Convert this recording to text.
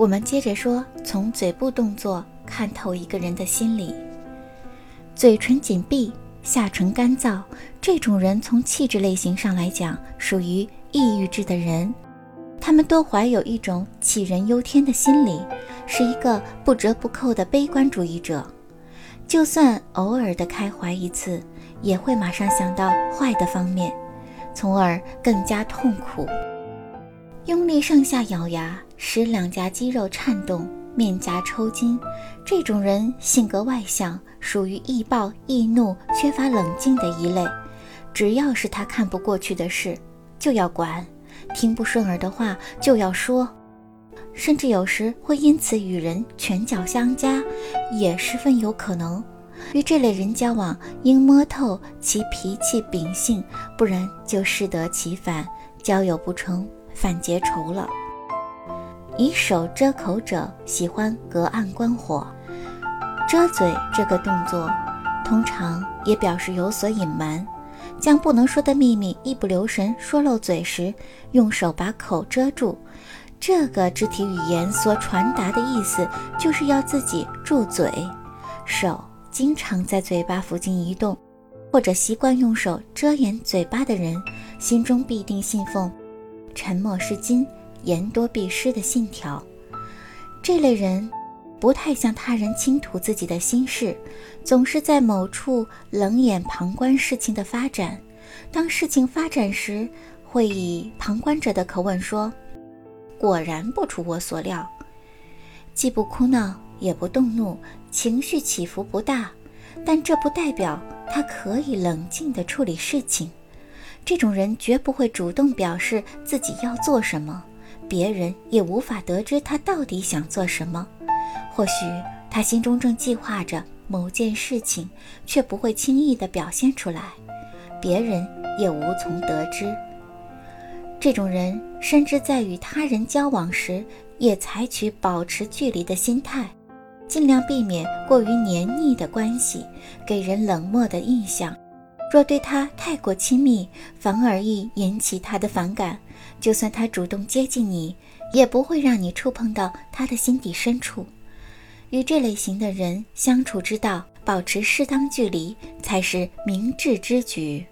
我们接着说，从嘴部动作看透一个人的心理。嘴唇紧闭，下唇干燥，这种人从气质类型上来讲，属于抑郁质的人。他们都怀有一种杞人忧天的心理，是一个不折不扣的悲观主义者。就算偶尔的开怀一次，也会马上想到坏的方面，从而更加痛苦。用力上下咬牙，使两颊肌肉颤动，面颊抽筋。这种人性格外向，属于易暴易怒、缺乏冷静的一类。只要是他看不过去的事，就要管。听不顺耳的话就要说，甚至有时会因此与人拳脚相加，也十分有可能。与这类人交往，应摸透其脾气秉性，不然就适得其反，交友不成反结仇了。以手遮口者，喜欢隔岸观火。遮嘴这个动作，通常也表示有所隐瞒。将不能说的秘密一不留神说漏嘴时，用手把口遮住。这个肢体语言所传达的意思，就是要自己住嘴。手经常在嘴巴附近移动，或者习惯用手遮掩嘴巴的人，心中必定信奉“沉默是金，言多必失”的信条。这类人。不太向他人倾吐自己的心事，总是在某处冷眼旁观事情的发展。当事情发展时，会以旁观者的口吻说：“果然不出我所料。”既不哭闹，也不动怒，情绪起伏不大。但这不代表他可以冷静地处理事情。这种人绝不会主动表示自己要做什么，别人也无法得知他到底想做什么。或许他心中正计划着某件事情，却不会轻易地表现出来，别人也无从得知。这种人甚至在与他人交往时，也采取保持距离的心态，尽量避免过于黏腻的关系，给人冷漠的印象。若对他太过亲密，反而易引起他的反感。就算他主动接近你，也不会让你触碰到他的心底深处。与这类型的人相处之道，保持适当距离才是明智之举。